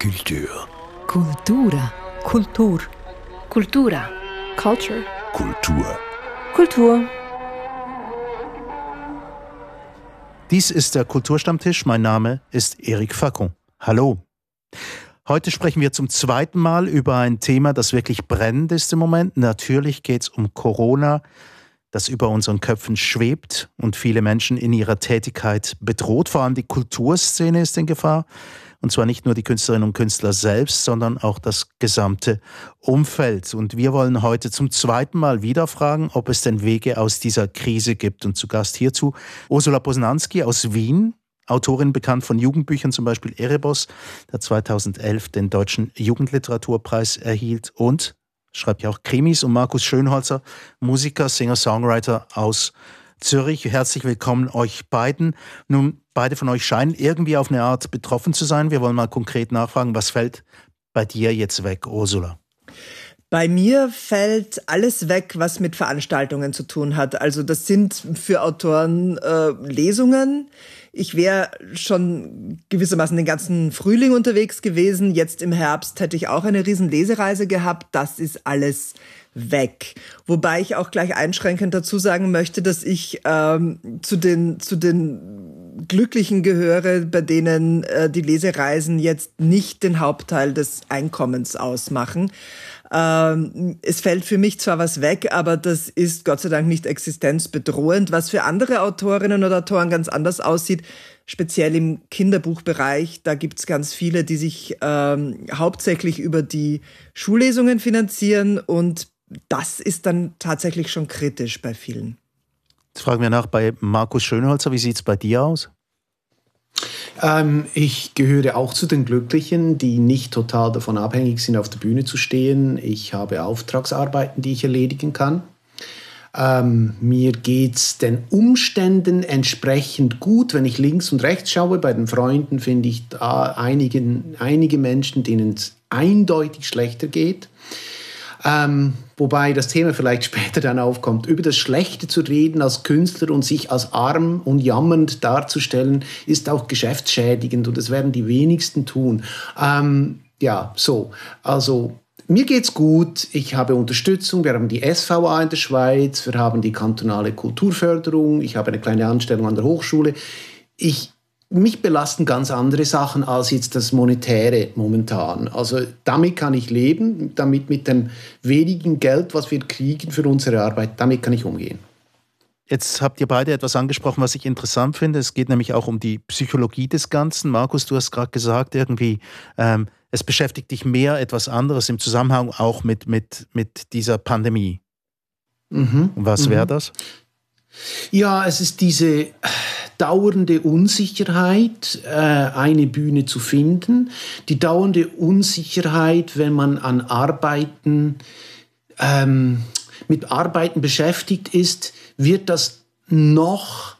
Kultur. Kultura. Kultur. Kultura. Culture. Kultur. Kultur. Dies ist der Kulturstammtisch. Mein Name ist Eric Facon. Hallo. Heute sprechen wir zum zweiten Mal über ein Thema, das wirklich brennend ist im Moment. Natürlich geht es um Corona, das über unseren Köpfen schwebt und viele Menschen in ihrer Tätigkeit bedroht. Vor allem die Kulturszene ist in Gefahr. Und zwar nicht nur die Künstlerinnen und Künstler selbst, sondern auch das gesamte Umfeld. Und wir wollen heute zum zweiten Mal wieder fragen, ob es denn Wege aus dieser Krise gibt. Und zu Gast hierzu Ursula Posnanski aus Wien, Autorin bekannt von Jugendbüchern, zum Beispiel Erebos, der 2011 den Deutschen Jugendliteraturpreis erhielt und schreibt ja auch Krimis und Markus Schönholzer, Musiker, Singer, Songwriter aus Zürich. Herzlich willkommen euch beiden. Nun, beide von euch scheinen irgendwie auf eine Art betroffen zu sein. Wir wollen mal konkret nachfragen, was fällt bei dir jetzt weg, Ursula? Bei mir fällt alles weg, was mit Veranstaltungen zu tun hat. Also das sind für Autoren äh, Lesungen. Ich wäre schon gewissermaßen den ganzen Frühling unterwegs gewesen. Jetzt im Herbst hätte ich auch eine riesen Lesereise gehabt. Das ist alles weg. Wobei ich auch gleich einschränkend dazu sagen möchte, dass ich ähm, zu den zu den Glücklichen gehöre, bei denen äh, die Lesereisen jetzt nicht den Hauptteil des Einkommens ausmachen. Ähm, es fällt für mich zwar was weg, aber das ist Gott sei Dank nicht existenzbedrohend. Was für andere Autorinnen oder Autoren ganz anders aussieht, speziell im Kinderbuchbereich, da gibt's ganz viele, die sich ähm, hauptsächlich über die Schullesungen finanzieren und das ist dann tatsächlich schon kritisch bei vielen. Jetzt fragen wir nach bei Markus Schönholzer, wie sieht es bei dir aus? Ähm, ich gehöre auch zu den Glücklichen, die nicht total davon abhängig sind, auf der Bühne zu stehen. Ich habe Auftragsarbeiten, die ich erledigen kann. Ähm, mir es den Umständen entsprechend gut. Wenn ich links und rechts schaue, bei den Freunden finde ich da einigen, einige Menschen, denen es eindeutig schlechter geht. Ähm, wobei das Thema vielleicht später dann aufkommt. Über das Schlechte zu reden als Künstler und sich als arm und jammernd darzustellen, ist auch geschäftsschädigend und das werden die wenigsten tun. Ähm, ja, so. Also mir geht's gut. Ich habe Unterstützung. Wir haben die SVA in der Schweiz. Wir haben die kantonale Kulturförderung. Ich habe eine kleine Anstellung an der Hochschule. Ich mich belasten ganz andere Sachen als jetzt das Monetäre momentan. Also damit kann ich leben, damit mit dem wenigen Geld, was wir kriegen für unsere Arbeit, damit kann ich umgehen. Jetzt habt ihr beide etwas angesprochen, was ich interessant finde. Es geht nämlich auch um die Psychologie des Ganzen. Markus, du hast gerade gesagt, irgendwie, ähm, es beschäftigt dich mehr etwas anderes im Zusammenhang auch mit, mit, mit dieser Pandemie. Mhm. Was wäre mhm. das? Ja, es ist diese dauernde Unsicherheit, äh, eine Bühne zu finden, die dauernde Unsicherheit, wenn man an Arbeiten, ähm, mit Arbeiten beschäftigt ist, wird das noch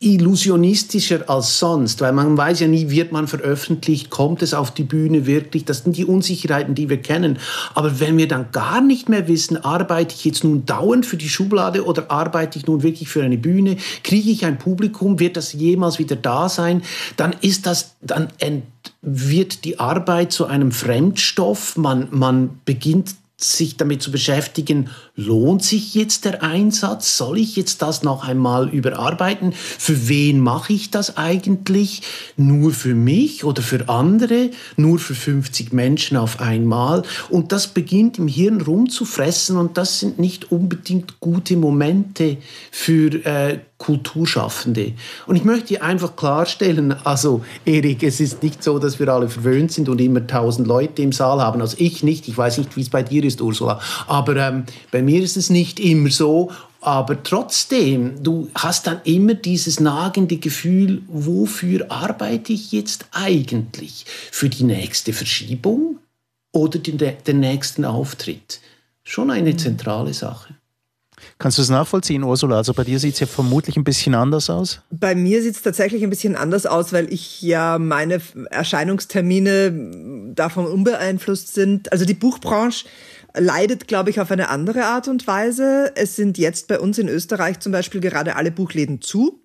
illusionistischer als sonst, weil man weiß ja nie, wird man veröffentlicht, kommt es auf die Bühne wirklich, das sind die Unsicherheiten, die wir kennen. Aber wenn wir dann gar nicht mehr wissen, arbeite ich jetzt nun dauernd für die Schublade oder arbeite ich nun wirklich für eine Bühne, kriege ich ein Publikum, wird das jemals wieder da sein, dann ist das, dann wird die Arbeit zu einem Fremdstoff, man, man beginnt sich damit zu beschäftigen, lohnt sich jetzt der Einsatz? Soll ich jetzt das noch einmal überarbeiten? Für wen mache ich das eigentlich? Nur für mich oder für andere? Nur für 50 Menschen auf einmal? Und das beginnt im Hirn rumzufressen und das sind nicht unbedingt gute Momente für äh, Kulturschaffende. Und ich möchte einfach klarstellen, also Erik, es ist nicht so, dass wir alle verwöhnt sind und immer tausend Leute im Saal haben. Also ich nicht, ich weiß nicht, wie es bei dir ist, Ursula. Aber ähm, bei mir ist es nicht immer so. Aber trotzdem, du hast dann immer dieses nagende Gefühl, wofür arbeite ich jetzt eigentlich? Für die nächste Verschiebung oder den, den nächsten Auftritt? Schon eine zentrale Sache. Kannst du es nachvollziehen, Ursula? Also bei dir sieht es ja vermutlich ein bisschen anders aus. Bei mir sieht es tatsächlich ein bisschen anders aus, weil ich ja meine Erscheinungstermine davon unbeeinflusst sind. Also die Buchbranche leidet, glaube ich, auf eine andere Art und Weise. Es sind jetzt bei uns in Österreich zum Beispiel gerade alle Buchläden zu.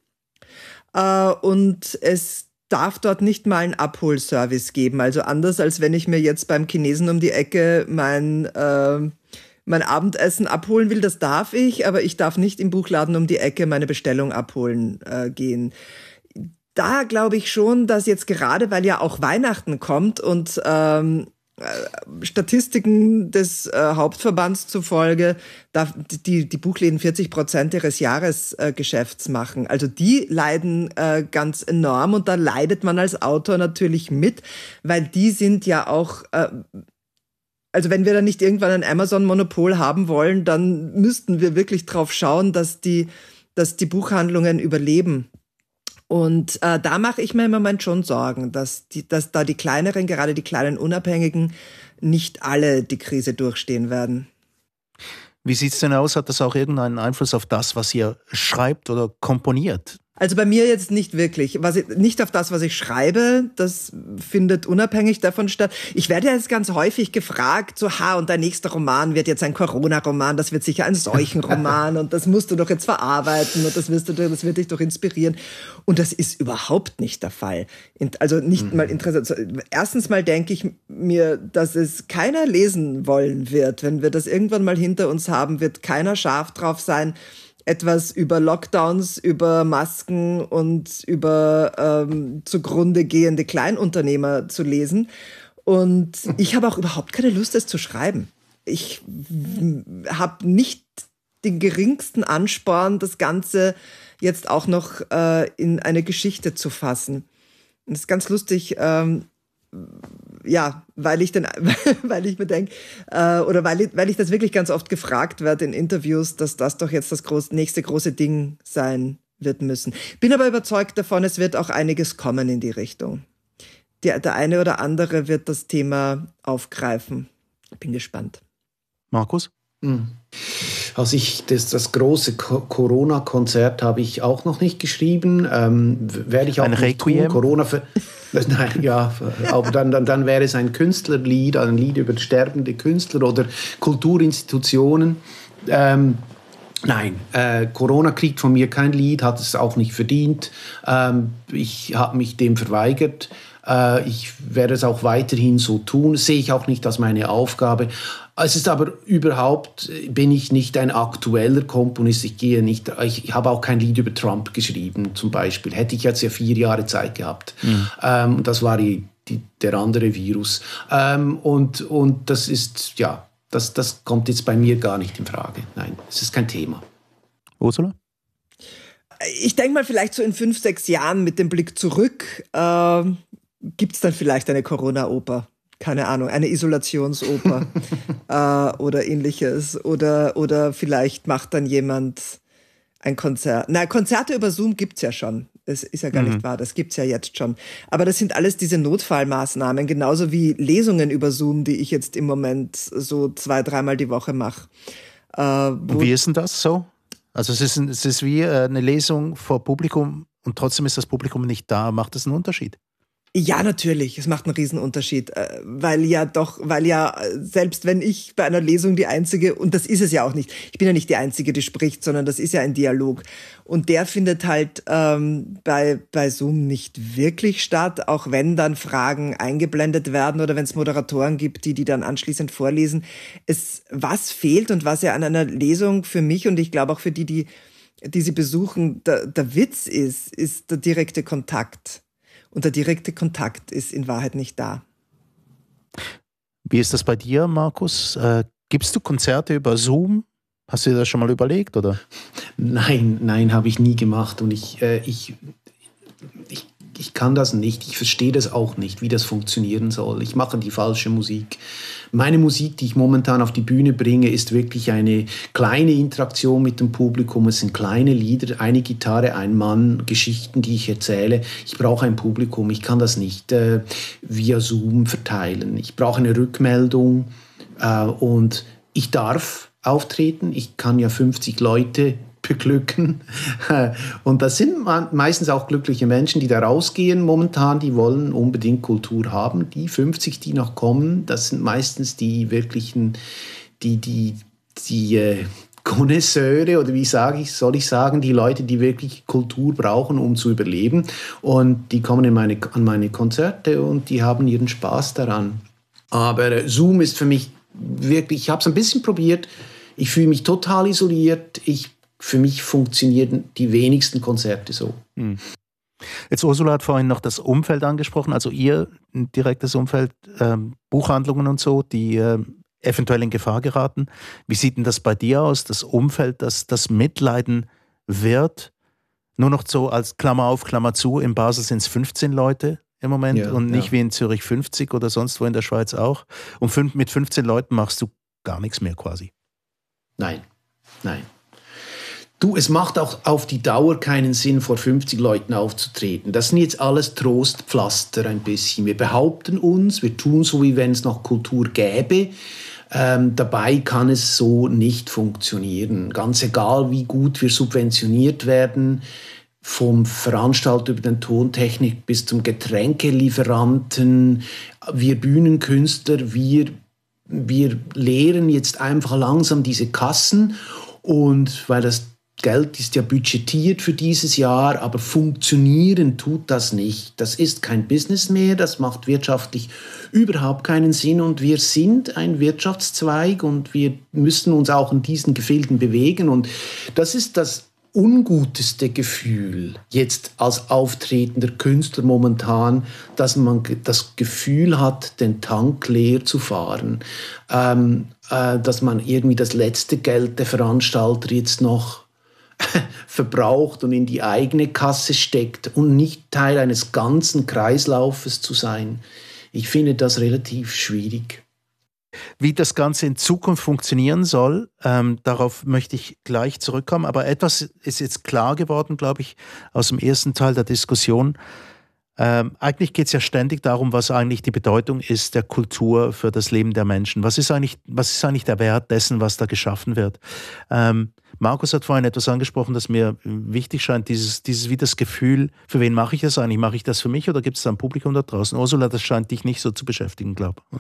Äh, und es darf dort nicht mal einen Abholservice geben. Also anders als wenn ich mir jetzt beim Chinesen um die Ecke mein, äh, mein Abendessen abholen will, das darf ich, aber ich darf nicht im Buchladen um die Ecke meine Bestellung abholen äh, gehen. Da glaube ich schon, dass jetzt gerade, weil ja auch Weihnachten kommt und ähm, äh, Statistiken des äh, Hauptverbands zufolge darf die, die Buchläden 40 Prozent ihres Jahresgeschäfts äh, machen. Also die leiden äh, ganz enorm und da leidet man als Autor natürlich mit, weil die sind ja auch, äh, also wenn wir dann nicht irgendwann ein Amazon-Monopol haben wollen, dann müssten wir wirklich drauf schauen, dass die, dass die Buchhandlungen überleben. Und äh, da mache ich mir im Moment schon Sorgen, dass, die, dass da die kleineren, gerade die kleinen Unabhängigen, nicht alle die Krise durchstehen werden. Wie sieht es denn aus? Hat das auch irgendeinen Einfluss auf das, was ihr schreibt oder komponiert? Also bei mir jetzt nicht wirklich. Was ich, nicht auf das, was ich schreibe, das findet unabhängig davon statt. Ich werde jetzt ganz häufig gefragt, so, ha, und dein nächster Roman wird jetzt ein Corona-Roman, das wird sicher ein Seuchenroman und das musst du doch jetzt verarbeiten und das wirst du, das wird dich doch inspirieren. Und das ist überhaupt nicht der Fall. Also nicht mhm. mal interessant. Erstens mal denke ich mir, dass es keiner lesen wollen wird. Wenn wir das irgendwann mal hinter uns haben, wird keiner scharf drauf sein, etwas über Lockdowns, über Masken und über ähm, zugrunde gehende Kleinunternehmer zu lesen. Und ich habe auch überhaupt keine Lust, es zu schreiben. Ich habe nicht den geringsten Ansporn, das Ganze jetzt auch noch äh, in eine Geschichte zu fassen. Und das ist ganz lustig. Ähm, ja, weil ich dann, weil ich mir denke, äh, oder weil ich, weil ich das wirklich ganz oft gefragt werde in Interviews, dass das doch jetzt das groß, nächste große Ding sein wird müssen. Bin aber überzeugt davon, es wird auch einiges kommen in die Richtung. Der, der eine oder andere wird das Thema aufgreifen. Bin gespannt. Markus? Also ich, das, das große Corona-Konzert habe ich auch noch nicht geschrieben. Ähm, werde ich auch Ein nicht Requiem? tun. Corona für, Nein, ja, aber dann, dann, dann wäre es ein Künstlerlied, ein Lied über sterbende Künstler oder Kulturinstitutionen. Ähm, Nein, äh, Corona kriegt von mir kein Lied, hat es auch nicht verdient. Ähm, ich habe mich dem verweigert. Äh, ich werde es auch weiterhin so tun. sehe ich auch nicht als meine Aufgabe. Es ist aber überhaupt, bin ich nicht ein aktueller Komponist. Ich gehe nicht, ich, ich habe auch kein Lied über Trump geschrieben, zum Beispiel. Hätte ich jetzt ja vier Jahre Zeit gehabt. Mhm. Ähm, das war die, die, der andere Virus. Ähm, und, und das ist, ja, das, das kommt jetzt bei mir gar nicht in Frage. Nein, es ist kein Thema. Ursula? Ich denke mal, vielleicht so in fünf, sechs Jahren mit dem Blick zurück äh, gibt es dann vielleicht eine Corona-Oper keine Ahnung, eine Isolationsoper äh, oder ähnliches. Oder, oder vielleicht macht dann jemand ein Konzert. Na, Konzerte über Zoom gibt's ja schon. Das ist ja gar mhm. nicht wahr, das gibt's ja jetzt schon. Aber das sind alles diese Notfallmaßnahmen, genauso wie Lesungen über Zoom, die ich jetzt im Moment so zwei, dreimal die Woche mache. Äh, wie ist denn das so? Also es ist, es ist wie äh, eine Lesung vor Publikum und trotzdem ist das Publikum nicht da. Macht das einen Unterschied? Ja, natürlich. Es macht einen Riesenunterschied, äh, weil ja doch, weil ja selbst wenn ich bei einer Lesung die einzige und das ist es ja auch nicht. Ich bin ja nicht die einzige, die spricht, sondern das ist ja ein Dialog und der findet halt ähm, bei bei Zoom nicht wirklich statt, auch wenn dann Fragen eingeblendet werden oder wenn es Moderatoren gibt, die die dann anschließend vorlesen. Es was fehlt und was ja an einer Lesung für mich und ich glaube auch für die, die die sie besuchen, der, der Witz ist, ist der direkte Kontakt und der direkte Kontakt ist in Wahrheit nicht da. Wie ist das bei dir, Markus? Äh, gibst du Konzerte über Zoom? Hast du dir das schon mal überlegt, oder? Nein, nein, habe ich nie gemacht. Und ich, äh, ich, ich ich kann das nicht, ich verstehe das auch nicht, wie das funktionieren soll. Ich mache die falsche Musik. Meine Musik, die ich momentan auf die Bühne bringe, ist wirklich eine kleine Interaktion mit dem Publikum. Es sind kleine Lieder, eine Gitarre, ein Mann, Geschichten, die ich erzähle. Ich brauche ein Publikum, ich kann das nicht äh, via Zoom verteilen. Ich brauche eine Rückmeldung äh, und ich darf auftreten. Ich kann ja 50 Leute beglücken. Und das sind meistens auch glückliche Menschen, die da rausgehen momentan, die wollen unbedingt Kultur haben. Die 50, die noch kommen, das sind meistens die wirklichen, die, die, die äh, Connoisseure oder wie sage ich, soll ich sagen, die Leute, die wirklich Kultur brauchen, um zu überleben. Und die kommen in meine, an meine Konzerte und die haben ihren Spaß daran. Aber Zoom ist für mich wirklich, ich habe es ein bisschen probiert. Ich fühle mich total isoliert. Ich, für mich funktionieren die wenigsten Konzerte so. Hm. Jetzt Ursula hat vorhin noch das Umfeld angesprochen, also ihr direktes Umfeld, ähm, Buchhandlungen und so, die äh, eventuell in Gefahr geraten. Wie sieht denn das bei dir aus, das Umfeld, das, das Mitleiden wird? Nur noch so als Klammer auf, Klammer zu, in Basel sind es 15 Leute im Moment ja, und nicht ja. wie in Zürich 50 oder sonst wo in der Schweiz auch. Und fünf, mit 15 Leuten machst du gar nichts mehr quasi. Nein, nein. Du, es macht auch auf die Dauer keinen Sinn, vor 50 Leuten aufzutreten. Das sind jetzt alles Trostpflaster ein bisschen. Wir behaupten uns, wir tun so, wie wenn es noch Kultur gäbe. Ähm, dabei kann es so nicht funktionieren. Ganz egal, wie gut wir subventioniert werden, vom Veranstalter über den Tontechnik bis zum Getränkelieferanten, wir Bühnenkünstler, wir, wir leeren jetzt einfach langsam diese Kassen und weil das Geld ist ja budgetiert für dieses Jahr, aber funktionieren tut das nicht. Das ist kein Business mehr, das macht wirtschaftlich überhaupt keinen Sinn und wir sind ein Wirtschaftszweig und wir müssen uns auch in diesen Gefilden bewegen und das ist das unguteste Gefühl jetzt als auftretender Künstler momentan, dass man das Gefühl hat, den Tank leer zu fahren, ähm, äh, dass man irgendwie das letzte Geld der Veranstalter jetzt noch verbraucht und in die eigene Kasse steckt und nicht Teil eines ganzen Kreislaufes zu sein. Ich finde das relativ schwierig. Wie das Ganze in Zukunft funktionieren soll, ähm, darauf möchte ich gleich zurückkommen. Aber etwas ist jetzt klar geworden, glaube ich, aus dem ersten Teil der Diskussion. Ähm, eigentlich geht es ja ständig darum, was eigentlich die Bedeutung ist der Kultur für das Leben der Menschen. Was ist eigentlich, was ist eigentlich der Wert dessen, was da geschaffen wird? Ähm, Markus hat vorhin etwas angesprochen, das mir wichtig scheint, dieses, dieses wie das Gefühl, für wen mache ich das eigentlich? Mache ich das für mich oder gibt es da ein Publikum da draußen? Ursula, das scheint dich nicht so zu beschäftigen, glaube ich.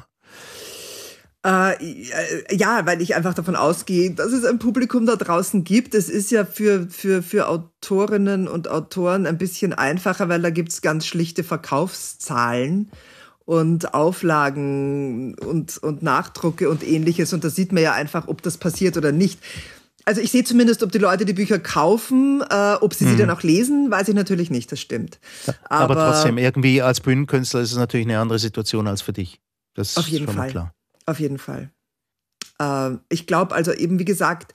Äh, ja, weil ich einfach davon ausgehe, dass es ein Publikum da draußen gibt. Es ist ja für, für, für Autorinnen und Autoren ein bisschen einfacher, weil da gibt's ganz schlichte Verkaufszahlen und Auflagen und, und Nachdrucke und ähnliches. Und da sieht man ja einfach, ob das passiert oder nicht. Also ich sehe zumindest, ob die Leute die Bücher kaufen, äh, ob sie mhm. sie dann auch lesen, weiß ich natürlich nicht, das stimmt. Aber, Aber trotzdem, irgendwie als Bühnenkünstler ist es natürlich eine andere Situation als für dich. Das auf jeden ist schon Fall. klar. Auf jeden Fall. Äh, ich glaube also eben, wie gesagt,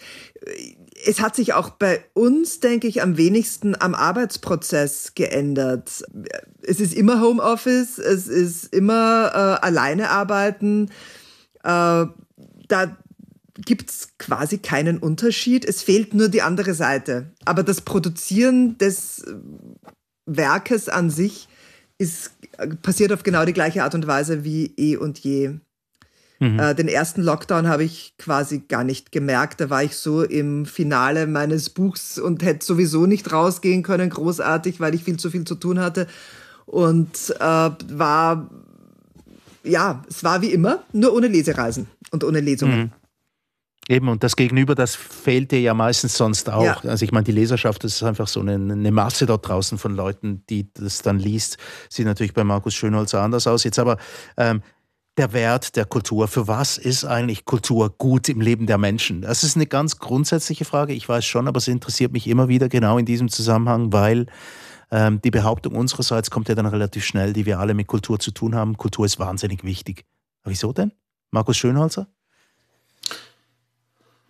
es hat sich auch bei uns, denke ich, am wenigsten am Arbeitsprozess geändert. Es ist immer Homeoffice, es ist immer äh, alleine arbeiten. Äh, da gibt's quasi keinen Unterschied. Es fehlt nur die andere Seite. Aber das Produzieren des Werkes an sich ist, passiert auf genau die gleiche Art und Weise wie eh und je. Mhm. Äh, den ersten Lockdown habe ich quasi gar nicht gemerkt. Da war ich so im Finale meines Buchs und hätte sowieso nicht rausgehen können, großartig, weil ich viel zu viel zu tun hatte. Und äh, war, ja, es war wie immer, nur ohne Lesereisen und ohne Lesungen. Mhm. Eben, und das Gegenüber, das fehlt dir ja meistens sonst auch. Ja. Also ich meine, die Leserschaft, das ist einfach so eine, eine, Masse dort draußen von Leuten, die das dann liest. Sieht natürlich bei Markus Schönholzer anders aus. Jetzt aber ähm, der Wert der Kultur. Für was ist eigentlich Kultur gut im Leben der Menschen? Das ist eine ganz grundsätzliche Frage. Ich weiß schon, aber es interessiert mich immer wieder genau in diesem Zusammenhang, weil ähm, die Behauptung unsererseits kommt ja dann relativ schnell, die wir alle mit Kultur zu tun haben. Kultur ist wahnsinnig wichtig. Aber wieso denn? Markus Schönholzer?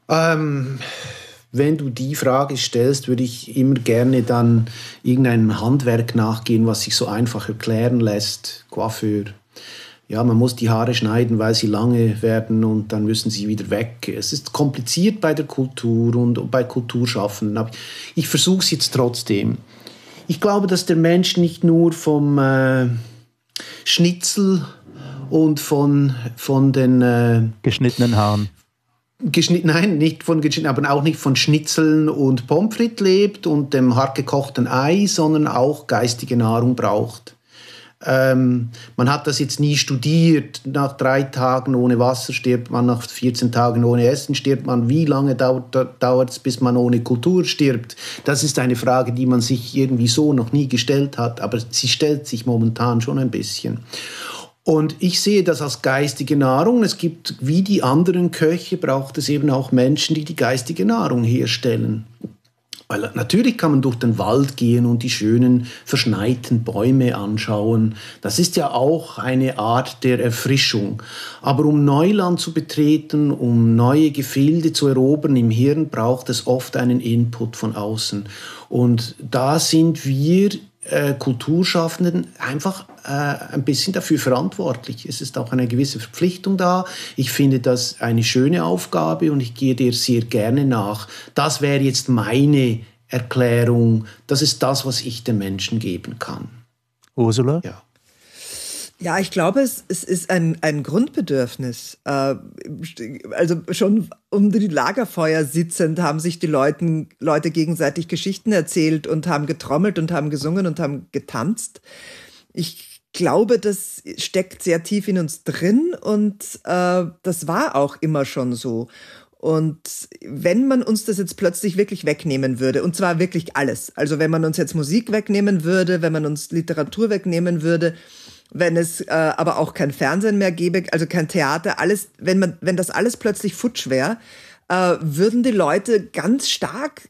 Ähm, wenn du die Frage stellst, würde ich immer gerne dann irgendeinem Handwerk nachgehen, was sich so einfach erklären lässt. Coiffeur, ja, man muss die Haare schneiden, weil sie lange werden und dann müssen sie wieder weg. Es ist kompliziert bei der Kultur und bei Kulturschaffenden, aber ich versuche es jetzt trotzdem. Ich glaube, dass der Mensch nicht nur vom äh, Schnitzel und von, von den äh, geschnittenen Haaren. Geschnitten, nein, nicht von geschnitten, aber auch nicht von Schnitzeln und Pommes frites lebt und dem hart gekochten Ei, sondern auch geistige Nahrung braucht. Ähm, man hat das jetzt nie studiert. Nach drei Tagen ohne Wasser stirbt man, nach 14 Tagen ohne Essen stirbt man. Wie lange dauert es, bis man ohne Kultur stirbt? Das ist eine Frage, die man sich irgendwie so noch nie gestellt hat, aber sie stellt sich momentan schon ein bisschen. Und ich sehe das als geistige Nahrung. Es gibt, wie die anderen Köche, braucht es eben auch Menschen, die die geistige Nahrung herstellen. Weil natürlich kann man durch den Wald gehen und die schönen verschneiten Bäume anschauen. Das ist ja auch eine Art der Erfrischung. Aber um Neuland zu betreten, um neue Gefilde zu erobern im Hirn, braucht es oft einen Input von außen. Und da sind wir äh, Kulturschaffenden einfach äh, ein bisschen dafür verantwortlich. Es ist auch eine gewisse Verpflichtung da. Ich finde das eine schöne Aufgabe und ich gehe dir sehr gerne nach. Das wäre jetzt meine Erklärung. Das ist das, was ich den Menschen geben kann. Ursula? Ja. Ja, ich glaube, es, es ist ein, ein Grundbedürfnis. Äh, also schon um die Lagerfeuer sitzend haben sich die Leuten, Leute gegenseitig Geschichten erzählt und haben getrommelt und haben gesungen und haben getanzt. Ich glaube, das steckt sehr tief in uns drin und äh, das war auch immer schon so. Und wenn man uns das jetzt plötzlich wirklich wegnehmen würde, und zwar wirklich alles, also wenn man uns jetzt Musik wegnehmen würde, wenn man uns Literatur wegnehmen würde, wenn es äh, aber auch kein Fernsehen mehr gäbe, also kein Theater, alles, wenn man, wenn das alles plötzlich futsch wäre, äh, würden die Leute ganz stark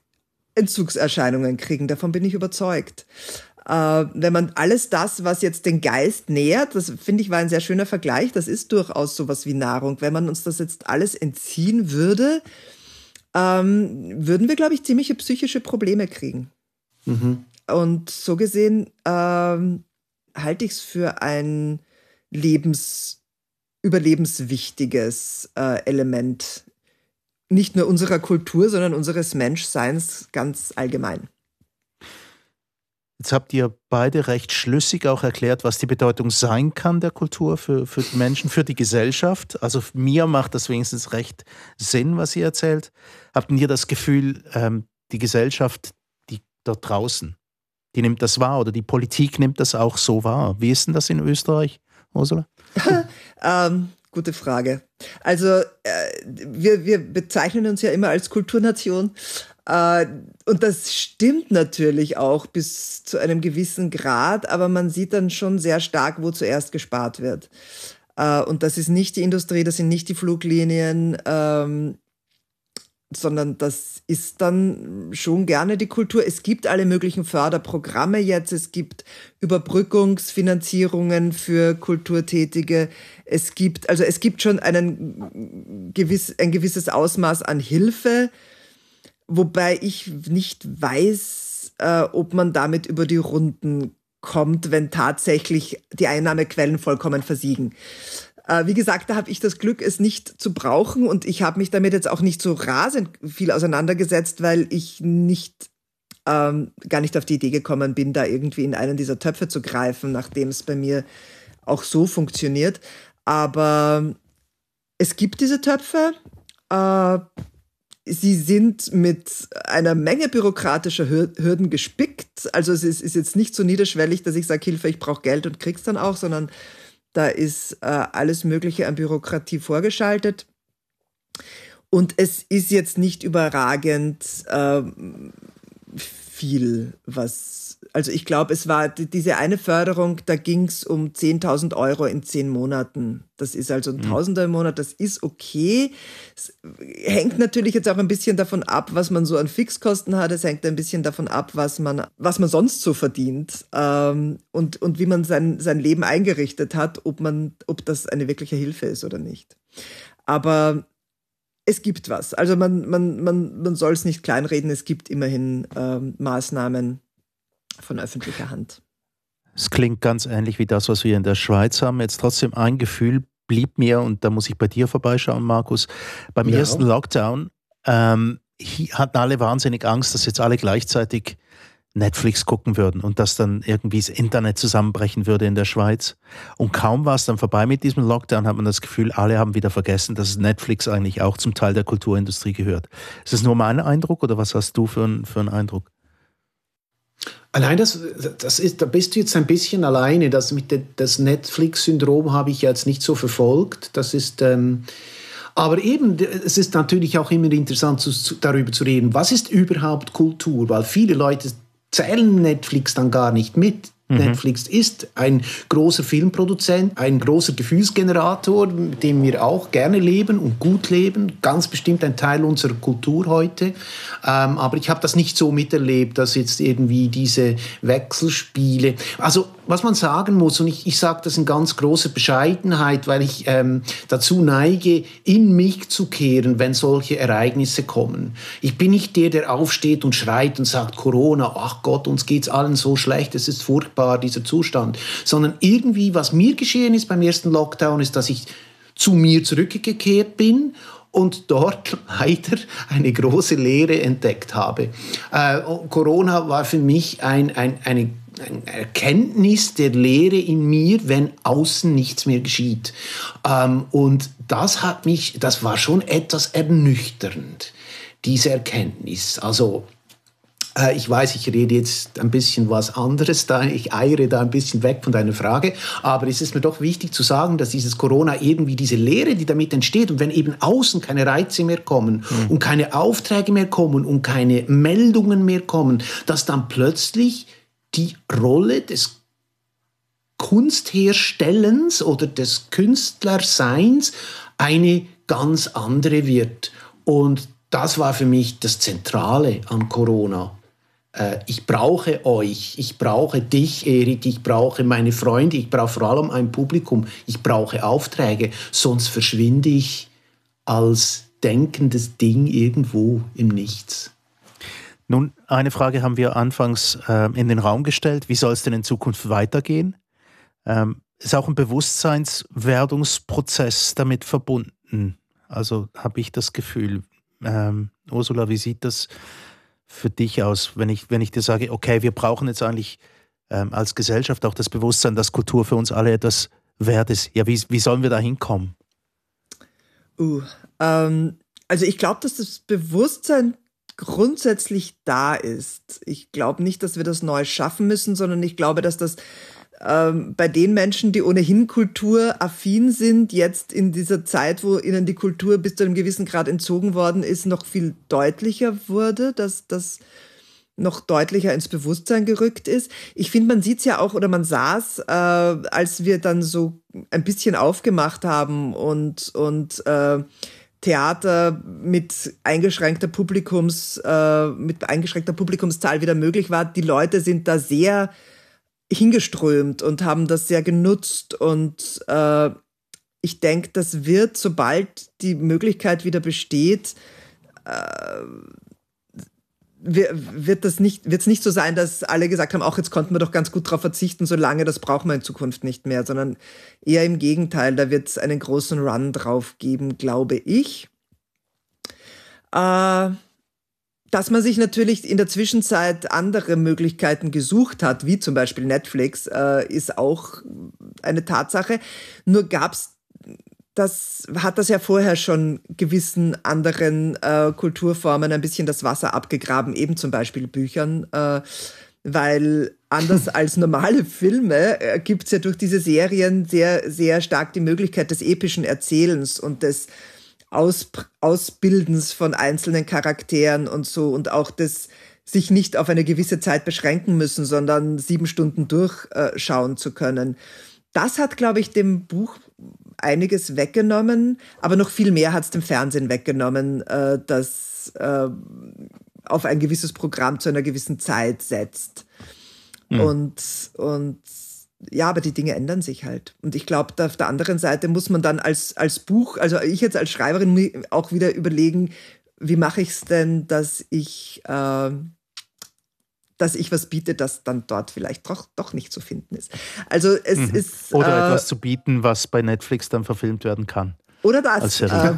Entzugserscheinungen kriegen. Davon bin ich überzeugt. Äh, wenn man alles das, was jetzt den Geist nährt, das finde ich war ein sehr schöner Vergleich, das ist durchaus sowas wie Nahrung. Wenn man uns das jetzt alles entziehen würde, ähm, würden wir, glaube ich, ziemliche psychische Probleme kriegen. Mhm. Und so gesehen ähm, halte ich es für ein lebens, überlebenswichtiges äh, Element. Nicht nur unserer Kultur, sondern unseres Menschseins ganz allgemein. Jetzt habt ihr beide recht schlüssig auch erklärt, was die Bedeutung sein kann der Kultur für, für die Menschen, für die Gesellschaft. Also mir macht das wenigstens recht Sinn, was ihr erzählt. Habt ihr das Gefühl, ähm, die Gesellschaft, die dort draußen, die nimmt das wahr oder die Politik nimmt das auch so wahr. Wie ist denn das in Österreich, Ursula? ähm, gute Frage. Also äh, wir, wir bezeichnen uns ja immer als Kulturnation. Äh, und das stimmt natürlich auch bis zu einem gewissen Grad, aber man sieht dann schon sehr stark, wo zuerst gespart wird. Äh, und das ist nicht die Industrie, das sind nicht die Fluglinien. Ähm, sondern das ist dann schon gerne die Kultur. Es gibt alle möglichen Förderprogramme jetzt, es gibt Überbrückungsfinanzierungen für Kulturtätige, es gibt, also es gibt schon einen gewiss, ein gewisses Ausmaß an Hilfe, wobei ich nicht weiß, äh, ob man damit über die Runden kommt, wenn tatsächlich die Einnahmequellen vollkommen versiegen. Äh, wie gesagt, da habe ich das Glück, es nicht zu brauchen und ich habe mich damit jetzt auch nicht so rasend viel auseinandergesetzt, weil ich nicht ähm, gar nicht auf die Idee gekommen bin, da irgendwie in einen dieser Töpfe zu greifen, nachdem es bei mir auch so funktioniert. Aber es gibt diese Töpfe. Äh, sie sind mit einer Menge bürokratischer Hürden gespickt. Also es ist, ist jetzt nicht so niederschwellig, dass ich sage, Hilfe, ich brauche Geld und krieg's dann auch, sondern da ist äh, alles Mögliche an Bürokratie vorgeschaltet. Und es ist jetzt nicht überragend äh, viel, was, also ich glaube, es war diese eine Förderung, da ging es um 10.000 Euro in zehn Monaten. Das ist also ein mhm. Tausender im Monat, das ist okay. Es hängt natürlich jetzt auch ein bisschen davon ab, was man so an Fixkosten hat. Es hängt ein bisschen davon ab, was man, was man sonst so verdient ähm, und, und wie man sein, sein Leben eingerichtet hat, ob man, ob das eine wirkliche Hilfe ist oder nicht. Aber es gibt was. Also man, man, man, man soll es nicht kleinreden, es gibt immerhin ähm, Maßnahmen von öffentlicher Hand. Es klingt ganz ähnlich wie das, was wir in der Schweiz haben. Jetzt trotzdem ein Gefühl blieb mir, und da muss ich bei dir vorbeischauen, Markus, beim ja. ersten Lockdown ähm, hatten alle wahnsinnig Angst, dass jetzt alle gleichzeitig Netflix gucken würden und dass dann irgendwie das Internet zusammenbrechen würde in der Schweiz. Und kaum war es dann vorbei mit diesem Lockdown, hat man das Gefühl, alle haben wieder vergessen, dass Netflix eigentlich auch zum Teil der Kulturindustrie gehört. Ist das nur mein Eindruck oder was hast du für, ein, für einen Eindruck? Allein das, das ist, da bist du jetzt ein bisschen alleine. Das das Netflix-Syndrom habe ich jetzt nicht so verfolgt. Das ist, ähm, aber eben, es ist natürlich auch immer interessant, zu, zu, darüber zu reden, was ist überhaupt Kultur? Weil viele Leute zählen Netflix dann gar nicht mit. Mhm. Netflix ist ein großer Filmproduzent, ein großer Gefühlsgenerator, mit dem wir auch gerne leben und gut leben. Ganz bestimmt ein Teil unserer Kultur heute. Ähm, aber ich habe das nicht so miterlebt, dass jetzt irgendwie diese Wechselspiele. Also was man sagen muss, und ich, ich sage das in ganz großer Bescheidenheit, weil ich ähm, dazu neige, in mich zu kehren, wenn solche Ereignisse kommen. Ich bin nicht der, der aufsteht und schreit und sagt, Corona, ach Gott, uns geht's allen so schlecht, es ist furchtbar, dieser Zustand. Sondern irgendwie, was mir geschehen ist beim ersten Lockdown, ist, dass ich zu mir zurückgekehrt bin und dort leider eine große Lehre entdeckt habe. Äh, Corona war für mich ein, ein, eine Erkenntnis der Lehre in mir, wenn außen nichts mehr geschieht. Ähm, und das hat mich, das war schon etwas ernüchternd, diese Erkenntnis. Also ich weiß, ich rede jetzt ein bisschen was anderes da, ich eiere da ein bisschen weg von deiner Frage, aber es ist mir doch wichtig zu sagen, dass dieses Corona irgendwie diese Lehre, die damit entsteht und wenn eben außen keine Reize mehr kommen mhm. und keine Aufträge mehr kommen und keine Meldungen mehr kommen, dass dann plötzlich die Rolle des Kunstherstellens oder des Künstlerseins eine ganz andere wird. Und das war für mich das Zentrale an Corona. Äh, ich brauche euch, ich brauche dich, Erik, ich brauche meine Freunde, ich brauche vor allem ein Publikum, ich brauche Aufträge, sonst verschwinde ich als denkendes Ding irgendwo im Nichts. Nun, eine Frage haben wir anfangs äh, in den Raum gestellt. Wie soll es denn in Zukunft weitergehen? Ähm, ist auch ein Bewusstseinswerdungsprozess damit verbunden. Also habe ich das Gefühl. Ähm, Ursula, wie sieht das für dich aus, wenn ich, wenn ich dir sage, okay, wir brauchen jetzt eigentlich ähm, als Gesellschaft auch das Bewusstsein, dass Kultur für uns alle etwas wert ist. Ja, wie, wie sollen wir da hinkommen? Uh, ähm, also ich glaube, dass das Bewusstsein grundsätzlich da ist. Ich glaube nicht, dass wir das neu schaffen müssen, sondern ich glaube, dass das ähm, bei den Menschen, die ohnehin kulturaffin sind, jetzt in dieser Zeit, wo ihnen die Kultur bis zu einem gewissen Grad entzogen worden ist, noch viel deutlicher wurde, dass das noch deutlicher ins Bewusstsein gerückt ist. Ich finde, man sieht es ja auch oder man sah es, äh, als wir dann so ein bisschen aufgemacht haben und, und äh, Theater mit eingeschränkter Publikums, äh, mit eingeschränkter Publikumszahl wieder möglich war. Die Leute sind da sehr hingeströmt und haben das sehr genutzt und äh, ich denke, das wird, sobald die Möglichkeit wieder besteht, äh, wird das nicht, es nicht so sein, dass alle gesagt haben, auch jetzt konnten wir doch ganz gut darauf verzichten, solange das brauchen wir in Zukunft nicht mehr, sondern eher im Gegenteil, da wird es einen großen Run drauf geben, glaube ich. Äh, dass man sich natürlich in der Zwischenzeit andere Möglichkeiten gesucht hat, wie zum Beispiel Netflix, äh, ist auch eine Tatsache. Nur gab es das hat das ja vorher schon gewissen anderen äh, Kulturformen ein bisschen das Wasser abgegraben, eben zum Beispiel Büchern, äh, weil anders als normale Filme äh, gibt es ja durch diese Serien sehr, sehr stark die Möglichkeit des epischen Erzählens und des Aus Ausbildens von einzelnen Charakteren und so und auch des sich nicht auf eine gewisse Zeit beschränken müssen, sondern sieben Stunden durchschauen zu können. Das hat, glaube ich, dem Buch einiges weggenommen, aber noch viel mehr hat es dem Fernsehen weggenommen, äh, das äh, auf ein gewisses Programm zu einer gewissen Zeit setzt. Mhm. Und, und ja, aber die Dinge ändern sich halt. Und ich glaube, auf der anderen Seite muss man dann als, als Buch, also ich jetzt als Schreiberin auch wieder überlegen, wie mache ich es denn, dass ich äh, dass ich was biete, das dann dort vielleicht doch, doch nicht zu finden ist. Also es mhm. ist. Oder äh, etwas zu bieten, was bei Netflix dann verfilmt werden kann. Oder das. Äh,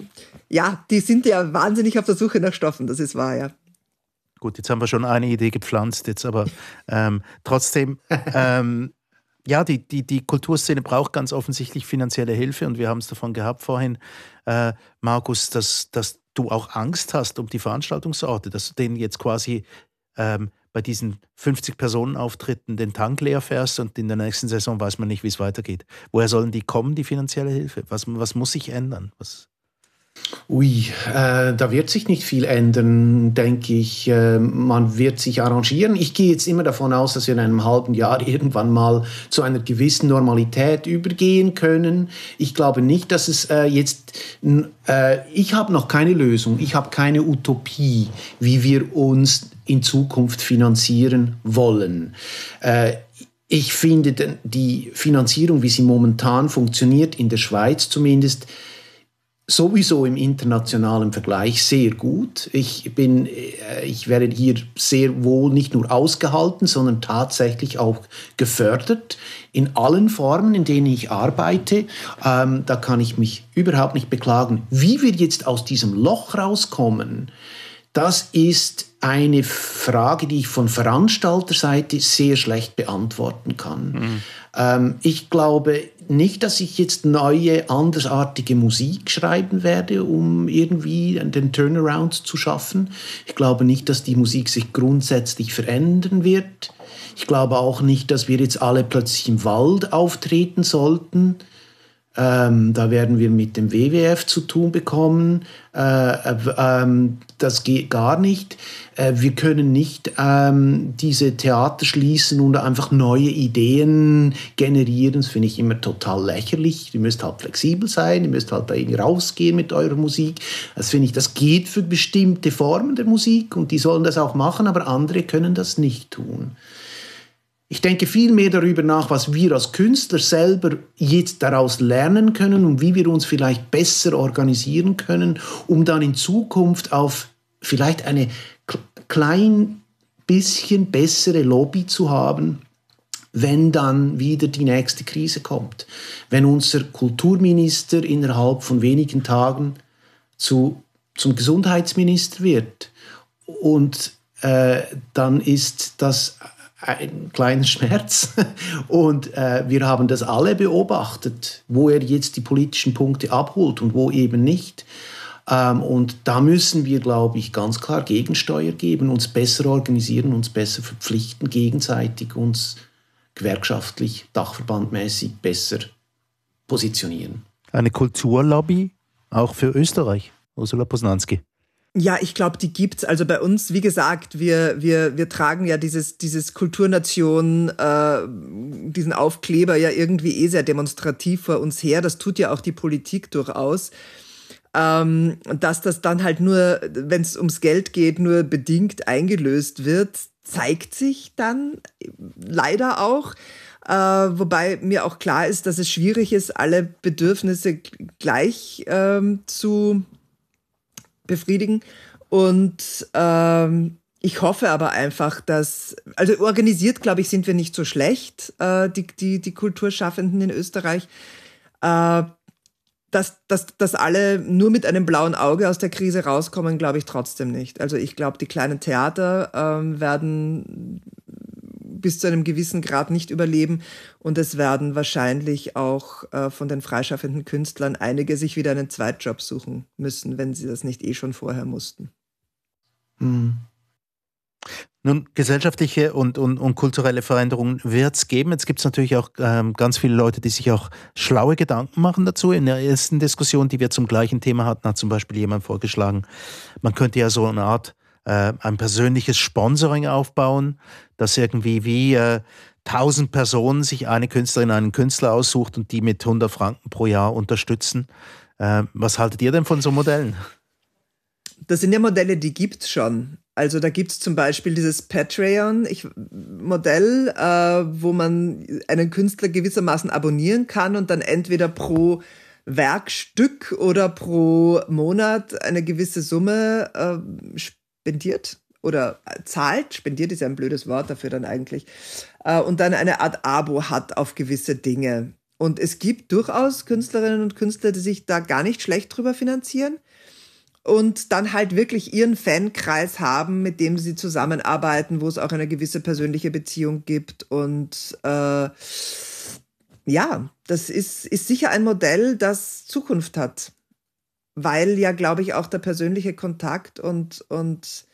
ja, die sind ja wahnsinnig auf der Suche nach Stoffen, das ist wahr, ja. Gut, jetzt haben wir schon eine Idee gepflanzt, jetzt aber ähm, trotzdem. Ähm, ja, die, die, die Kulturszene braucht ganz offensichtlich finanzielle Hilfe und wir haben es davon gehabt vorhin, äh, Markus, dass, dass du auch Angst hast um die Veranstaltungsorte, dass du denen jetzt quasi ähm, bei diesen 50 Personen Auftritten den Tank leer fährst und in der nächsten Saison weiß man nicht, wie es weitergeht. Woher sollen die kommen, die finanzielle Hilfe? Was, was muss sich ändern? Was Ui, äh, da wird sich nicht viel ändern, denke ich. Äh, man wird sich arrangieren. Ich gehe jetzt immer davon aus, dass wir in einem halben Jahr irgendwann mal zu einer gewissen Normalität übergehen können. Ich glaube nicht, dass es äh, jetzt... Äh, ich habe noch keine Lösung, ich habe keine Utopie, wie wir uns in Zukunft finanzieren wollen. Äh, ich finde die Finanzierung, wie sie momentan funktioniert, in der Schweiz zumindest, sowieso im internationalen Vergleich sehr gut. Ich bin, äh, ich werde hier sehr wohl nicht nur ausgehalten, sondern tatsächlich auch gefördert in allen Formen, in denen ich arbeite. Ähm, da kann ich mich überhaupt nicht beklagen. Wie wir jetzt aus diesem Loch rauskommen, das ist eine Frage, die ich von Veranstalterseite sehr schlecht beantworten kann. Mhm. Ähm, ich glaube nicht, dass ich jetzt neue, andersartige Musik schreiben werde, um irgendwie den Turnaround zu schaffen. Ich glaube nicht, dass die Musik sich grundsätzlich verändern wird. Ich glaube auch nicht, dass wir jetzt alle plötzlich im Wald auftreten sollten. Ähm, da werden wir mit dem WWF zu tun bekommen. Äh, äh, ähm, das geht gar nicht. Äh, wir können nicht ähm, diese Theater schließen und einfach neue Ideen generieren. Das finde ich immer total lächerlich. Ihr müsst halt flexibel sein, ihr müsst halt da irgendwie rausgehen mit eurer Musik. Das finde ich, das geht für bestimmte Formen der Musik und die sollen das auch machen, aber andere können das nicht tun. Ich denke viel mehr darüber nach, was wir als Künstler selber jetzt daraus lernen können und wie wir uns vielleicht besser organisieren können, um dann in Zukunft auf vielleicht eine klein bisschen bessere Lobby zu haben, wenn dann wieder die nächste Krise kommt. Wenn unser Kulturminister innerhalb von wenigen Tagen zu, zum Gesundheitsminister wird und äh, dann ist das ein kleiner Schmerz. Und äh, wir haben das alle beobachtet, wo er jetzt die politischen Punkte abholt und wo eben nicht. Ähm, und da müssen wir, glaube ich, ganz klar Gegensteuer geben, uns besser organisieren, uns besser verpflichten, gegenseitig uns gewerkschaftlich, dachverbandmäßig besser positionieren. Eine Kulturlobby auch für Österreich, Ursula Posnanski. Ja, ich glaube, die gibt's. Also bei uns, wie gesagt, wir wir wir tragen ja dieses dieses Kulturnation, äh, diesen Aufkleber ja irgendwie eh sehr demonstrativ vor uns her. Das tut ja auch die Politik durchaus. Ähm, dass das dann halt nur, wenn es ums Geld geht, nur bedingt eingelöst wird, zeigt sich dann leider auch. Äh, wobei mir auch klar ist, dass es schwierig ist, alle Bedürfnisse gleich ähm, zu befriedigen. Und ähm, ich hoffe aber einfach, dass, also organisiert, glaube ich, sind wir nicht so schlecht, äh, die, die, die Kulturschaffenden in Österreich. Äh, dass, dass, dass alle nur mit einem blauen Auge aus der Krise rauskommen, glaube ich trotzdem nicht. Also ich glaube, die kleinen Theater ähm, werden bis zu einem gewissen Grad nicht überleben. Und es werden wahrscheinlich auch äh, von den freischaffenden Künstlern einige sich wieder einen Zweitjob suchen müssen, wenn sie das nicht eh schon vorher mussten. Mhm. Nun, gesellschaftliche und, und, und kulturelle Veränderungen wird es geben. Jetzt gibt es natürlich auch ähm, ganz viele Leute, die sich auch schlaue Gedanken machen dazu. In der ersten Diskussion, die wir zum gleichen Thema hatten, hat zum Beispiel jemand vorgeschlagen, man könnte ja so eine Art äh, ein persönliches Sponsoring aufbauen, dass irgendwie wie äh, 1000 Personen sich eine Künstlerin, einen Künstler aussucht und die mit 100 Franken pro Jahr unterstützen. Äh, was haltet ihr denn von so Modellen? Das sind ja Modelle, die gibt es schon. Also da gibt es zum Beispiel dieses Patreon-Modell, äh, wo man einen Künstler gewissermaßen abonnieren kann und dann entweder pro Werkstück oder pro Monat eine gewisse Summe äh, spendiert oder zahlt, spendiert ist ja ein blödes Wort dafür dann eigentlich, äh, und dann eine Art Abo hat auf gewisse Dinge. Und es gibt durchaus Künstlerinnen und Künstler, die sich da gar nicht schlecht drüber finanzieren und dann halt wirklich ihren Fankreis haben, mit dem sie zusammenarbeiten, wo es auch eine gewisse persönliche Beziehung gibt. Und äh, ja, das ist, ist sicher ein Modell, das Zukunft hat weil ja, glaube ich, auch der persönliche Kontakt und, und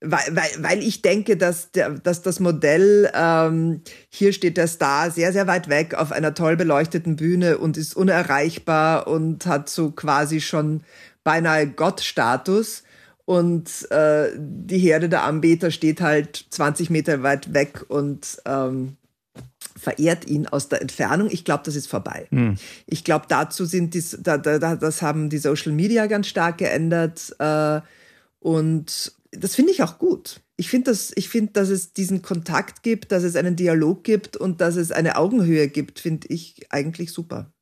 weil, weil, weil ich denke, dass, der, dass das Modell, ähm, hier steht der Star sehr, sehr weit weg auf einer toll beleuchteten Bühne und ist unerreichbar und hat so quasi schon beinahe Gottstatus. Und äh, die Herde der Anbeter steht halt 20 Meter weit weg und ähm, verehrt ihn aus der Entfernung. Ich glaube, das ist vorbei. Hm. Ich glaube, dazu sind die, da, da, das haben die Social Media ganz stark geändert. Äh, und das finde ich auch gut. Ich finde, dass, find, dass es diesen Kontakt gibt, dass es einen Dialog gibt und dass es eine Augenhöhe gibt, finde ich eigentlich super.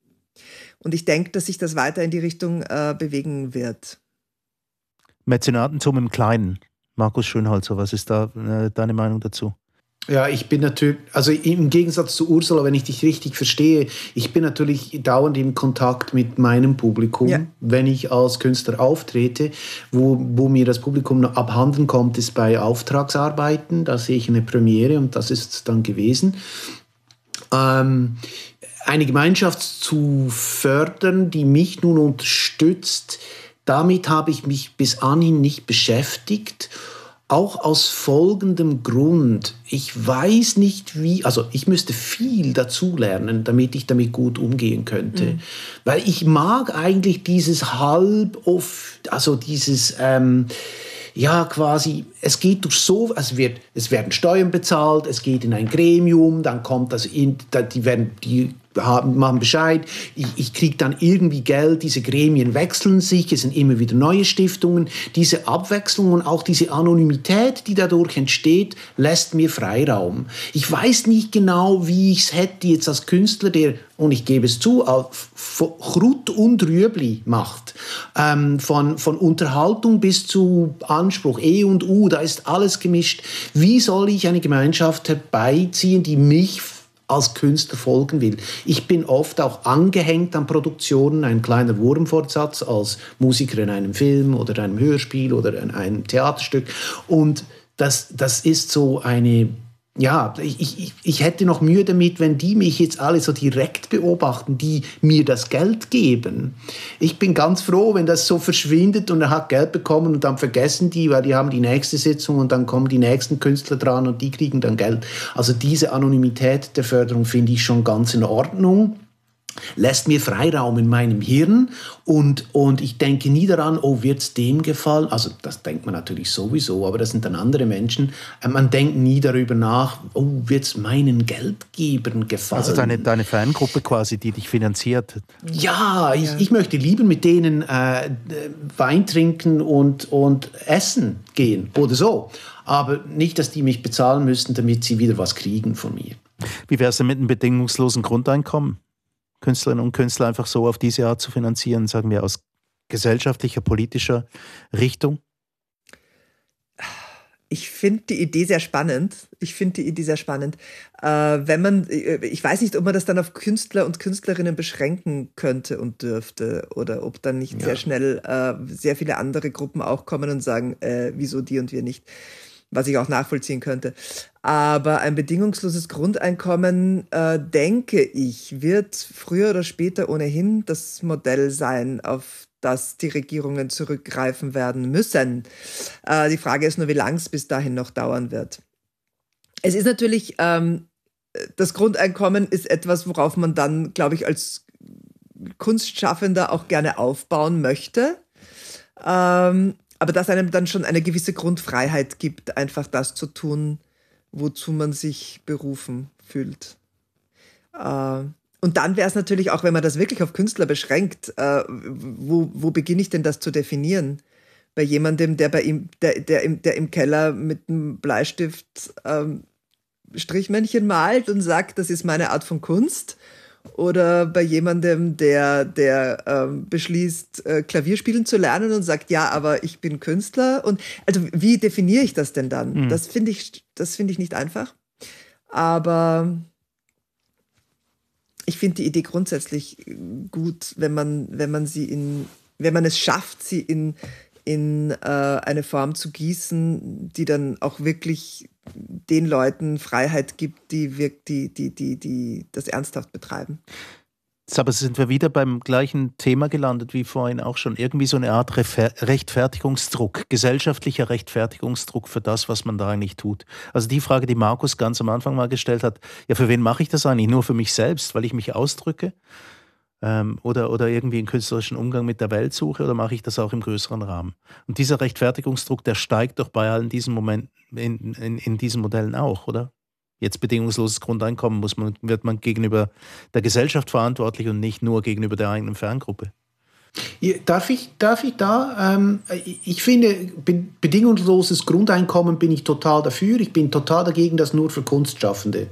Und ich denke, dass sich das weiter in die Richtung äh, bewegen wird. Mäzenatentum im Kleinen. Markus Schönholzer, was ist da äh, deine Meinung dazu? Ja, ich bin natürlich, also im Gegensatz zu Ursula, wenn ich dich richtig verstehe, ich bin natürlich dauernd im Kontakt mit meinem Publikum, ja. wenn ich als Künstler auftrete. Wo, wo mir das Publikum abhanden kommt, ist bei Auftragsarbeiten. Da sehe ich eine Premiere und das ist es dann gewesen. Ähm, eine Gemeinschaft zu fördern, die mich nun unterstützt, damit habe ich mich bis anhin nicht beschäftigt. Auch aus folgendem Grund. Ich weiß nicht wie, also ich müsste viel dazulernen, damit ich damit gut umgehen könnte. Mhm. Weil ich mag eigentlich dieses halb oft, also dieses, ähm, ja, quasi, es geht durch so, also wird, es werden Steuern bezahlt, es geht in ein Gremium, dann kommt das in, die werden, die haben, machen Bescheid, ich, ich kriege dann irgendwie Geld, diese Gremien wechseln sich, es sind immer wieder neue Stiftungen. Diese Abwechslung und auch diese Anonymität, die dadurch entsteht, lässt mir Freiraum. Ich weiß nicht genau, wie ich es hätte jetzt als Künstler, der, und ich gebe es zu, Chrut und Rüebli macht. Ähm, von, von Unterhaltung bis zu Anspruch, E und U, da ist alles gemischt. Wie soll ich eine Gemeinschaft herbeiziehen, die mich als Künstler folgen will. Ich bin oft auch angehängt an Produktionen, ein kleiner Wurmfortsatz als Musiker in einem Film oder einem Hörspiel oder in einem Theaterstück. Und das, das ist so eine ja, ich, ich, ich hätte noch Mühe damit, wenn die mich jetzt alle so direkt beobachten, die mir das Geld geben. Ich bin ganz froh, wenn das so verschwindet und er hat Geld bekommen und dann vergessen die, weil die haben die nächste Sitzung und dann kommen die nächsten Künstler dran und die kriegen dann Geld. Also diese Anonymität der Förderung finde ich schon ganz in Ordnung lässt mir Freiraum in meinem Hirn und, und ich denke nie daran, oh, wird es dem gefallen? Also das denkt man natürlich sowieso, aber das sind dann andere Menschen. Äh, man denkt nie darüber nach, oh, wird es meinen Geldgebern gefallen? Also deine, deine Fangruppe quasi, die dich finanziert. Ja, ich, ich möchte lieber mit denen äh, Wein trinken und, und essen gehen oder so. Aber nicht, dass die mich bezahlen müssen, damit sie wieder was kriegen von mir. Wie wäre es denn mit einem bedingungslosen Grundeinkommen? Künstlerinnen und Künstler einfach so auf diese Art zu finanzieren, sagen wir aus gesellschaftlicher, politischer Richtung? Ich finde die Idee sehr spannend. Ich finde die Idee sehr spannend. Äh, wenn man, äh, ich weiß nicht, ob man das dann auf Künstler und Künstlerinnen beschränken könnte und dürfte oder ob dann nicht ja. sehr schnell äh, sehr viele andere Gruppen auch kommen und sagen, äh, wieso die und wir nicht was ich auch nachvollziehen könnte. Aber ein bedingungsloses Grundeinkommen, äh, denke ich, wird früher oder später ohnehin das Modell sein, auf das die Regierungen zurückgreifen werden müssen. Äh, die Frage ist nur, wie lang es bis dahin noch dauern wird. Es ist natürlich, ähm, das Grundeinkommen ist etwas, worauf man dann, glaube ich, als Kunstschaffender auch gerne aufbauen möchte. Ähm, aber dass einem dann schon eine gewisse Grundfreiheit gibt, einfach das zu tun, wozu man sich berufen fühlt. Äh, und dann wäre es natürlich auch, wenn man das wirklich auf Künstler beschränkt, äh, wo, wo beginne ich denn das zu definieren? Bei jemandem, der bei ihm, der, der, im, der im Keller mit einem Bleistift ähm, Strichmännchen malt und sagt, das ist meine Art von Kunst oder bei jemandem, der, der ähm, beschließt, äh, Klavier spielen zu lernen und sagt, ja, aber ich bin Künstler. Und also wie definiere ich das denn dann? Mhm. Das finde ich, das finde ich nicht einfach. Aber ich finde die Idee grundsätzlich gut, wenn man, wenn man sie in, wenn man es schafft, sie in, in äh, eine Form zu gießen, die dann auch wirklich den Leuten Freiheit gibt, die, die, die, die, die das ernsthaft betreiben. aber sind wir wieder beim gleichen Thema gelandet wie vorhin auch schon. Irgendwie so eine Art Rechtfertigungsdruck, gesellschaftlicher Rechtfertigungsdruck für das, was man da eigentlich tut. Also die Frage, die Markus ganz am Anfang mal gestellt hat, ja, für wen mache ich das eigentlich? Nur für mich selbst, weil ich mich ausdrücke? Ähm, oder, oder irgendwie einen künstlerischen Umgang mit der Welt suche oder mache ich das auch im größeren Rahmen? Und dieser Rechtfertigungsdruck, der steigt doch bei allen diesen Momenten, in, in, in diesen Modellen auch, oder? Jetzt bedingungsloses Grundeinkommen muss man, wird man gegenüber der Gesellschaft verantwortlich und nicht nur gegenüber der eigenen Ferngruppe. Darf ich, darf ich da? Ähm, ich finde, bedingungsloses Grundeinkommen bin ich total dafür. Ich bin total dagegen, das nur für Kunstschaffende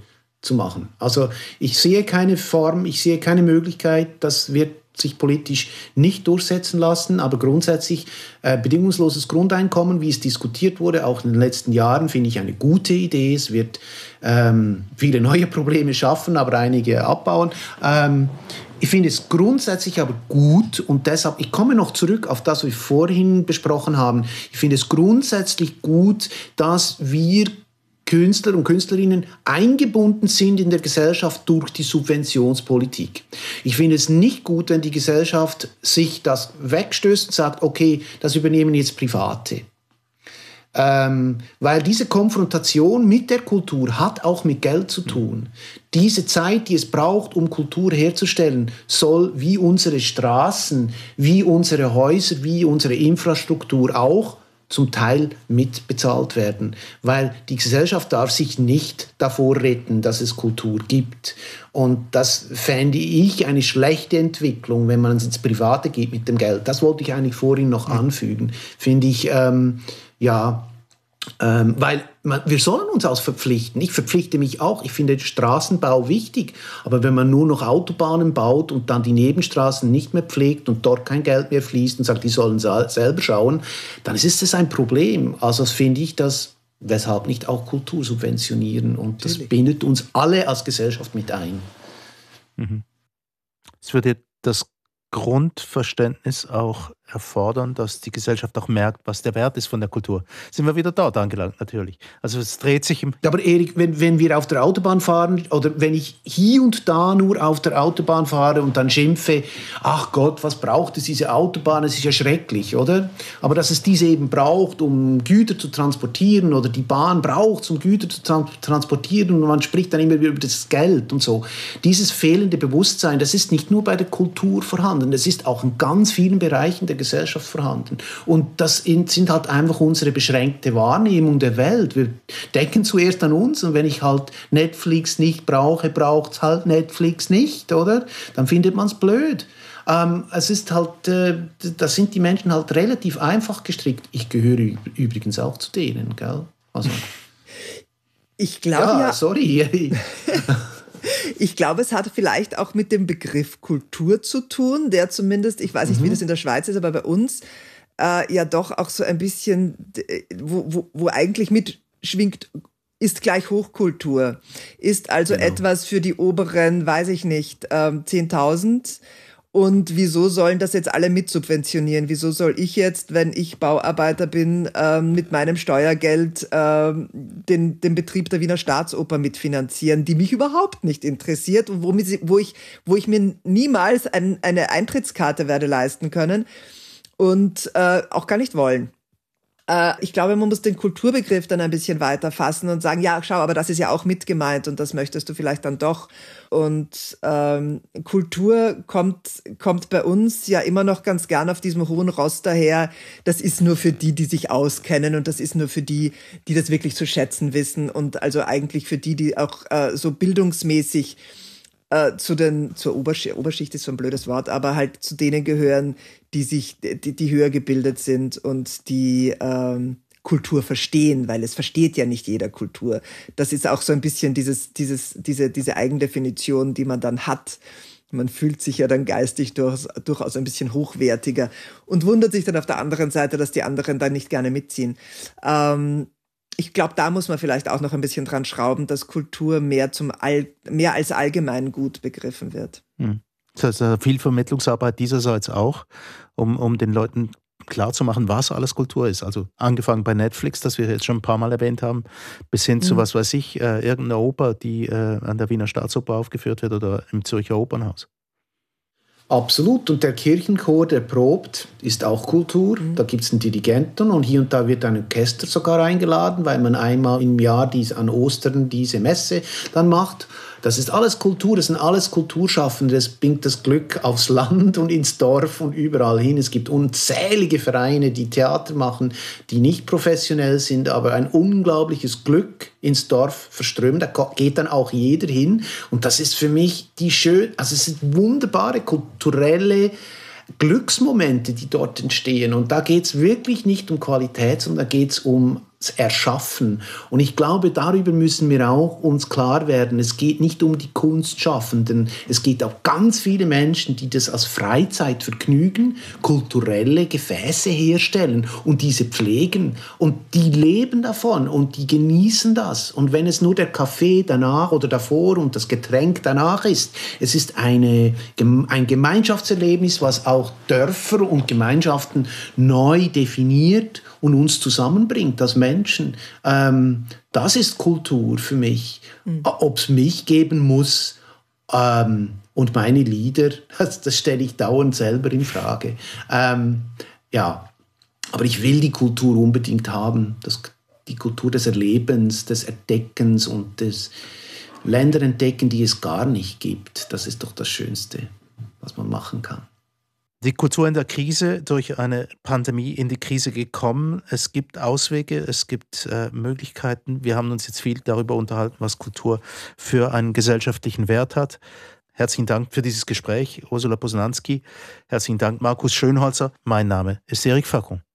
zu machen. Also ich sehe keine Form, ich sehe keine Möglichkeit, das wird sich politisch nicht durchsetzen lassen, aber grundsätzlich äh, bedingungsloses Grundeinkommen, wie es diskutiert wurde, auch in den letzten Jahren, finde ich eine gute Idee. Es wird ähm, viele neue Probleme schaffen, aber einige abbauen. Ähm, ich finde es grundsätzlich aber gut und deshalb, ich komme noch zurück auf das, was wir vorhin besprochen haben. Ich finde es grundsätzlich gut, dass wir Künstler und Künstlerinnen eingebunden sind in der Gesellschaft durch die Subventionspolitik. Ich finde es nicht gut, wenn die Gesellschaft sich das wegstößt und sagt, okay, das übernehmen jetzt Private. Ähm, weil diese Konfrontation mit der Kultur hat auch mit Geld zu tun. Diese Zeit, die es braucht, um Kultur herzustellen, soll wie unsere Straßen, wie unsere Häuser, wie unsere Infrastruktur auch zum Teil mitbezahlt werden, weil die Gesellschaft darf sich nicht davor retten, dass es Kultur gibt. Und das fände ich eine schlechte Entwicklung, wenn man es ins Private geht mit dem Geld. Das wollte ich eigentlich vorhin noch anfügen. Finde ich, ähm, ja, ähm, weil man, wir sollen uns auch verpflichten. Ich verpflichte mich auch. Ich finde den Straßenbau wichtig. Aber wenn man nur noch Autobahnen baut und dann die Nebenstraßen nicht mehr pflegt und dort kein Geld mehr fließt und sagt, die sollen selber schauen, dann ist das ein Problem. Also das finde ich, dass weshalb nicht auch Kultur subventionieren. Und das Natürlich. bindet uns alle als Gesellschaft mit ein. Mhm. Es würde das Grundverständnis auch erfordern, dass die Gesellschaft auch merkt, was der Wert ist von der Kultur. Sind wir wieder dort angelangt, natürlich. Also es dreht sich im... Aber Erik, wenn, wenn wir auf der Autobahn fahren oder wenn ich hier und da nur auf der Autobahn fahre und dann schimpfe, ach Gott, was braucht es diese Autobahn? Es ist ja schrecklich, oder? Aber dass es diese eben braucht, um Güter zu transportieren oder die Bahn braucht, um Güter zu tra transportieren und man spricht dann immer wieder über das Geld und so. Dieses fehlende Bewusstsein, das ist nicht nur bei der Kultur vorhanden, das ist auch in ganz vielen Bereichen der der Gesellschaft vorhanden. Und das sind halt einfach unsere beschränkte Wahrnehmung der Welt. Wir denken zuerst an uns und wenn ich halt Netflix nicht brauche, braucht es halt Netflix nicht, oder? Dann findet man es blöd. Ähm, es ist halt, äh, da sind die Menschen halt relativ einfach gestrickt. Ich gehöre übrigens auch zu denen, gell? Also. Ich glaube ja, ja. Sorry. Ich glaube, es hat vielleicht auch mit dem Begriff Kultur zu tun, der zumindest, ich weiß nicht, mhm. wie das in der Schweiz ist, aber bei uns äh, ja doch auch so ein bisschen, wo, wo, wo eigentlich mitschwingt, ist gleich Hochkultur, ist also genau. etwas für die oberen, weiß ich nicht, ähm, 10.000 und wieso sollen das jetzt alle mitsubventionieren? Wieso soll ich jetzt, wenn ich Bauarbeiter bin, ähm, mit meinem Steuergeld ähm, den, den Betrieb der Wiener Staatsoper mitfinanzieren, die mich überhaupt nicht interessiert und womit, wo, ich, wo ich mir niemals ein, eine Eintrittskarte werde leisten können und äh, auch gar nicht wollen? Äh, ich glaube, man muss den Kulturbegriff dann ein bisschen weiter fassen und sagen, ja, schau, aber das ist ja auch mitgemeint und das möchtest du vielleicht dann doch. Und ähm, Kultur kommt, kommt bei uns ja immer noch ganz gern auf diesem hohen Ross daher. Das ist nur für die, die sich auskennen und das ist nur für die, die das wirklich zu schätzen wissen und also eigentlich für die, die auch äh, so bildungsmäßig äh, zu den, zur Oberschicht, Oberschicht ist so ein blödes Wort, aber halt zu denen gehören, die sich, die, die höher gebildet sind und die ähm, Kultur verstehen, weil es versteht ja nicht jeder Kultur. Das ist auch so ein bisschen dieses, dieses, diese, diese Eigendefinition, die man dann hat. Man fühlt sich ja dann geistig durchaus, durchaus ein bisschen hochwertiger und wundert sich dann auf der anderen Seite, dass die anderen dann nicht gerne mitziehen. Ähm, ich glaube, da muss man vielleicht auch noch ein bisschen dran schrauben, dass Kultur mehr, zum All, mehr als Allgemeingut begriffen wird. Hm. Das heißt, viel Vermittlungsarbeit dieserseits auch, um, um den Leuten klarzumachen, was alles Kultur ist. Also angefangen bei Netflix, das wir jetzt schon ein paar Mal erwähnt haben, bis hin mhm. zu, was weiß ich, äh, irgendeiner Oper, die äh, an der Wiener Staatsoper aufgeführt wird oder im Zürcher Opernhaus. Absolut. Und der Kirchenchor, der probt, ist auch Kultur. Mhm. Da gibt es einen Dirigenten und hier und da wird ein Orchester sogar eingeladen, weil man einmal im Jahr dies, an Ostern diese Messe dann macht. Das ist alles Kultur, das sind alles Kulturschaffende, das bringt das Glück aufs Land und ins Dorf und überall hin. Es gibt unzählige Vereine, die Theater machen, die nicht professionell sind, aber ein unglaubliches Glück ins Dorf verströmen. Da geht dann auch jeder hin. Und das ist für mich die schön, also es sind wunderbare kulturelle Glücksmomente, die dort entstehen. Und da geht es wirklich nicht um Qualität, sondern da geht es um erschaffen. Und ich glaube, darüber müssen wir auch uns klar werden. Es geht nicht um die Kunstschaffenden. Es geht auch ganz viele Menschen, die das als Freizeitvergnügen, kulturelle Gefäße herstellen und diese pflegen. Und die leben davon und die genießen das. Und wenn es nur der Kaffee danach oder davor und das Getränk danach ist, es ist eine, ein Gemeinschaftserlebnis, was auch Dörfer und Gemeinschaften neu definiert und uns zusammenbringt als Menschen. Ähm, das ist Kultur für mich. Mhm. Ob es mich geben muss ähm, und meine Lieder, das, das stelle ich dauernd selber in Frage. Ähm, ja, aber ich will die Kultur unbedingt haben. Das, die Kultur des Erlebens, des Entdeckens und des Länder entdecken, die es gar nicht gibt. Das ist doch das Schönste, was man machen kann die Kultur in der Krise, durch eine Pandemie in die Krise gekommen. Es gibt Auswege, es gibt äh, Möglichkeiten. Wir haben uns jetzt viel darüber unterhalten, was Kultur für einen gesellschaftlichen Wert hat. Herzlichen Dank für dieses Gespräch, Ursula Posananski. Herzlichen Dank, Markus Schönholzer. Mein Name ist Erik Fackung.